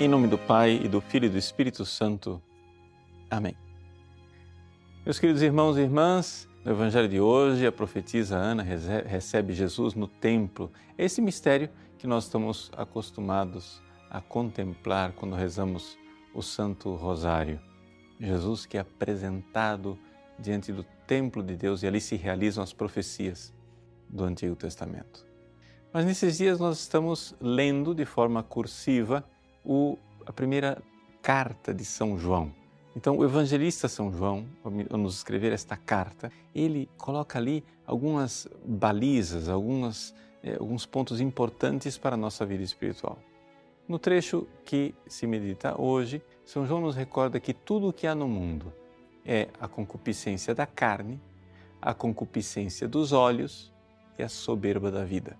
Em nome do Pai e do Filho e do Espírito Santo. Amém. Meus queridos irmãos e irmãs, no Evangelho de hoje, a profetisa Ana recebe Jesus no templo. Esse mistério que nós estamos acostumados a contemplar quando rezamos o Santo Rosário. Jesus que é apresentado diante do templo de Deus e ali se realizam as profecias do Antigo Testamento. Mas nesses dias nós estamos lendo de forma cursiva o, a primeira carta de São João. Então, o evangelista São João, ao nos escrever esta carta, ele coloca ali algumas balizas, algumas, eh, alguns pontos importantes para a nossa vida espiritual. No trecho que se medita hoje, São João nos recorda que tudo o que há no mundo é a concupiscência da carne, a concupiscência dos olhos e a soberba da vida.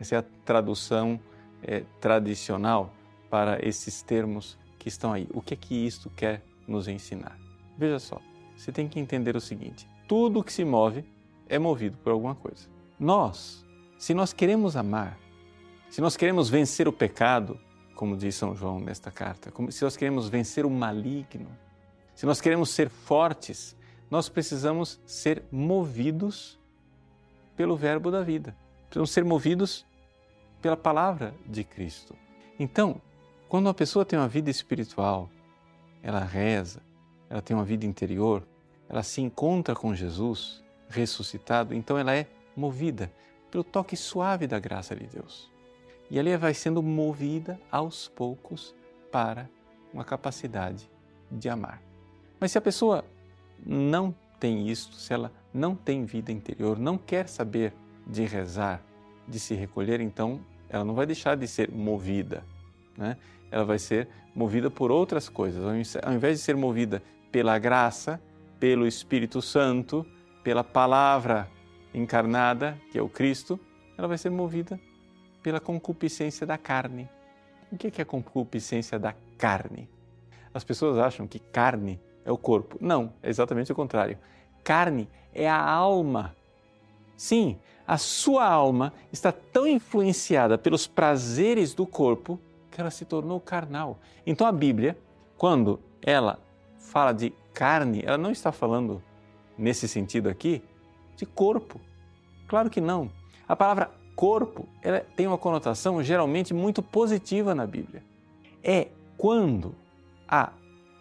Essa é a tradução eh, tradicional para esses termos que estão aí. O que é que isto quer nos ensinar? Veja só, você tem que entender o seguinte: tudo que se move é movido por alguma coisa. Nós, se nós queremos amar, se nós queremos vencer o pecado, como diz São João nesta carta, se nós queremos vencer o maligno, se nós queremos ser fortes, nós precisamos ser movidos pelo Verbo da vida. Precisamos ser movidos pela palavra de Cristo. Então, quando uma pessoa tem uma vida espiritual, ela reza, ela tem uma vida interior, ela se encontra com Jesus ressuscitado, então ela é movida pelo toque suave da graça de Deus. E ali vai sendo movida aos poucos para uma capacidade de amar. Mas se a pessoa não tem isto, se ela não tem vida interior, não quer saber de rezar, de se recolher, então ela não vai deixar de ser movida. Né? Ela vai ser movida por outras coisas. Ao invés de ser movida pela graça, pelo Espírito Santo, pela palavra encarnada, que é o Cristo, ela vai ser movida pela concupiscência da carne. O que é a concupiscência da carne? As pessoas acham que carne é o corpo. Não, é exatamente o contrário. Carne é a alma. Sim, a sua alma está tão influenciada pelos prazeres do corpo que ela se tornou carnal. Então a Bíblia, quando ela fala de carne, ela não está falando nesse sentido aqui de corpo. Claro que não. A palavra corpo ela tem uma conotação geralmente muito positiva na Bíblia. É quando a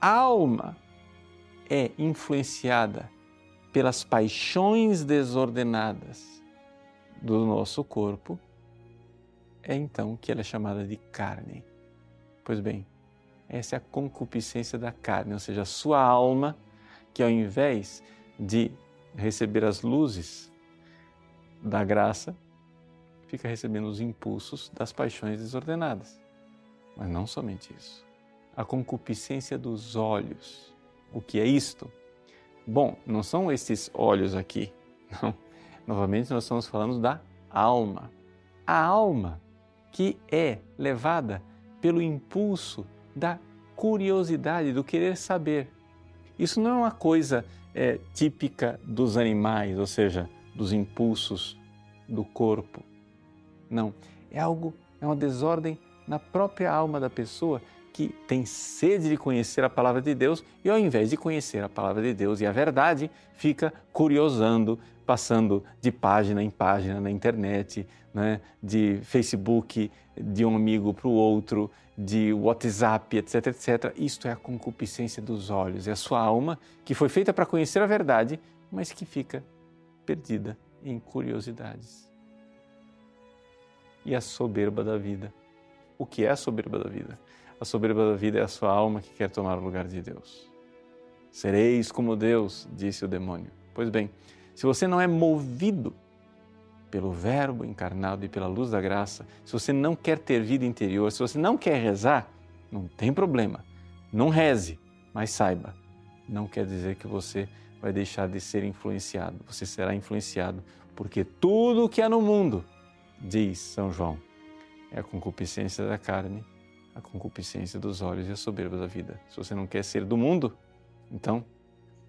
alma é influenciada pelas paixões desordenadas do nosso corpo é então que ela é chamada de carne. Pois bem, essa é a concupiscência da carne, ou seja, a sua alma, que ao invés de receber as luzes da graça, fica recebendo os impulsos das paixões desordenadas. Mas não somente isso. A concupiscência dos olhos. O que é isto? Bom, não são esses olhos aqui. Não. Novamente, nós estamos falando da alma. A alma que é levada pelo impulso da curiosidade, do querer saber. Isso não é uma coisa é, típica dos animais, ou seja, dos impulsos do corpo. Não, é algo, é uma desordem na própria alma da pessoa que tem sede de conhecer a palavra de Deus e, ao invés de conhecer a palavra de Deus e a verdade, fica curiosando, passando de página em página na internet, né, de Facebook de um amigo para o outro, de WhatsApp, etc, etc. Isto é a concupiscência dos olhos, é a sua alma que foi feita para conhecer a verdade, mas que fica perdida em curiosidades. E a soberba da vida. O que é a soberba da vida? A soberba da vida é a sua alma que quer tomar o lugar de Deus. Sereis como Deus, disse o demônio. Pois bem, se você não é movido pelo Verbo encarnado e pela luz da graça, se você não quer ter vida interior, se você não quer rezar, não tem problema. Não reze, mas saiba, não quer dizer que você vai deixar de ser influenciado. Você será influenciado porque tudo o que há no mundo, diz São João, é a concupiscência da carne, a concupiscência dos olhos e a soberba da vida. Se você não quer ser do mundo, então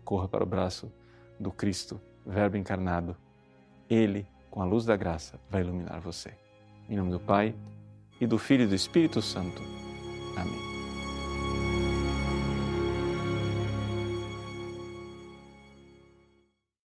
corra para o braço do Cristo, Verbo encarnado. Ele, com a luz da graça, vai iluminar você. Em nome do Pai, e do Filho e do Espírito Santo. Amém.